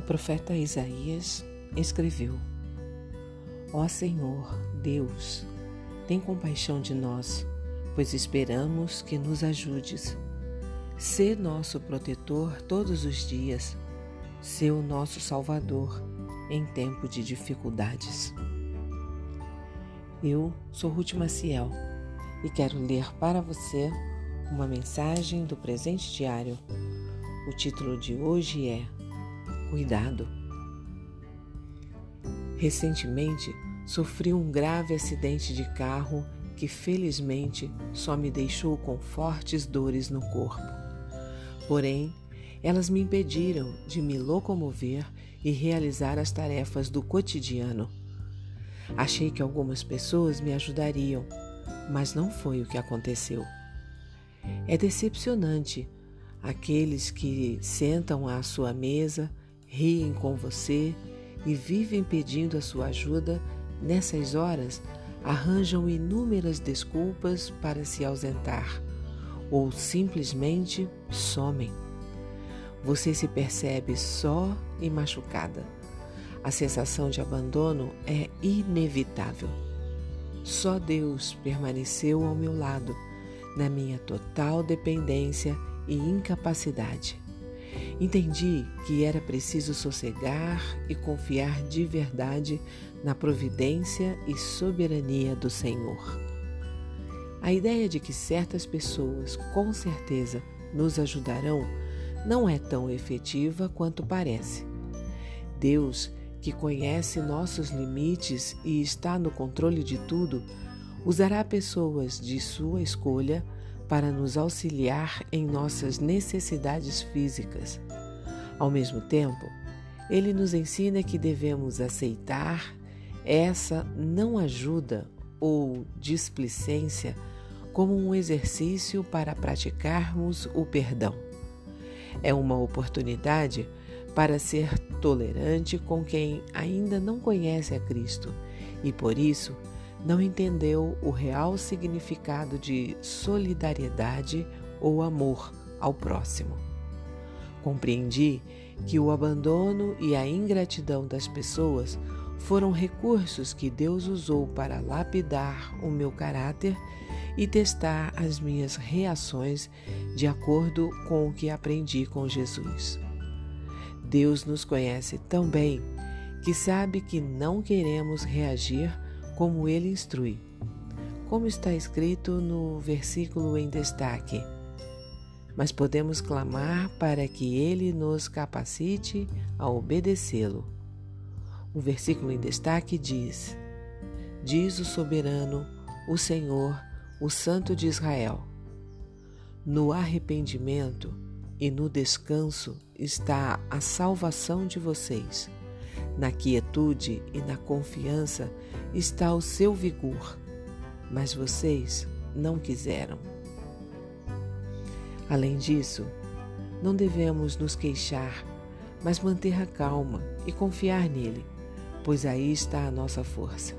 O profeta Isaías escreveu: Ó Senhor, Deus, tem compaixão de nós, pois esperamos que nos ajudes. Sê nosso protetor todos os dias, sê o nosso Salvador em tempo de dificuldades. Eu sou Ruth Maciel e quero ler para você uma mensagem do presente diário. O título de hoje é Cuidado. Recentemente sofri um grave acidente de carro que felizmente só me deixou com fortes dores no corpo. Porém, elas me impediram de me locomover e realizar as tarefas do cotidiano. Achei que algumas pessoas me ajudariam, mas não foi o que aconteceu. É decepcionante aqueles que sentam à sua mesa, riem com você e vivem pedindo a sua ajuda, nessas horas arranjam inúmeras desculpas para se ausentar ou simplesmente somem. Você se percebe só e machucada. A sensação de abandono é inevitável. Só Deus permaneceu ao meu lado, na minha total dependência e incapacidade. Entendi que era preciso sossegar e confiar de verdade na providência e soberania do Senhor. A ideia de que certas pessoas com certeza nos ajudarão não é tão efetiva quanto parece. Deus, que conhece nossos limites e está no controle de tudo, usará pessoas de sua escolha para nos auxiliar em nossas necessidades físicas. Ao mesmo tempo, ele nos ensina que devemos aceitar essa não ajuda ou displicência como um exercício para praticarmos o perdão. É uma oportunidade para ser tolerante com quem ainda não conhece a Cristo e por isso não entendeu o real significado de solidariedade ou amor ao próximo. Compreendi que o abandono e a ingratidão das pessoas foram recursos que Deus usou para lapidar o meu caráter e testar as minhas reações de acordo com o que aprendi com Jesus. Deus nos conhece tão bem que sabe que não queremos reagir como ele instrui. Como está escrito no versículo em destaque. Mas podemos clamar para que ele nos capacite a obedecê-lo. O versículo em destaque diz: Diz o soberano, o Senhor, o Santo de Israel. No arrependimento e no descanso está a salvação de vocês. Na quietude e na confiança está o seu vigor, mas vocês não quiseram. Além disso, não devemos nos queixar, mas manter a calma e confiar nele, pois aí está a nossa força.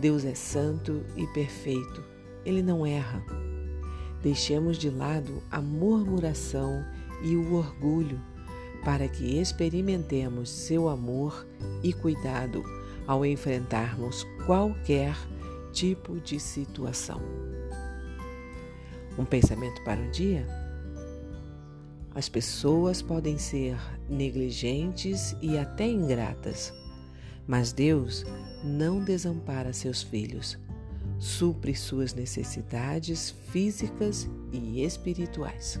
Deus é santo e perfeito ele não erra. Deixemos de lado a murmuração e o orgulho para que experimentemos seu amor e cuidado ao enfrentarmos qualquer tipo de situação. Um pensamento para o dia? As pessoas podem ser negligentes e até ingratas, mas Deus não desampara seus filhos supre suas necessidades físicas e espirituais.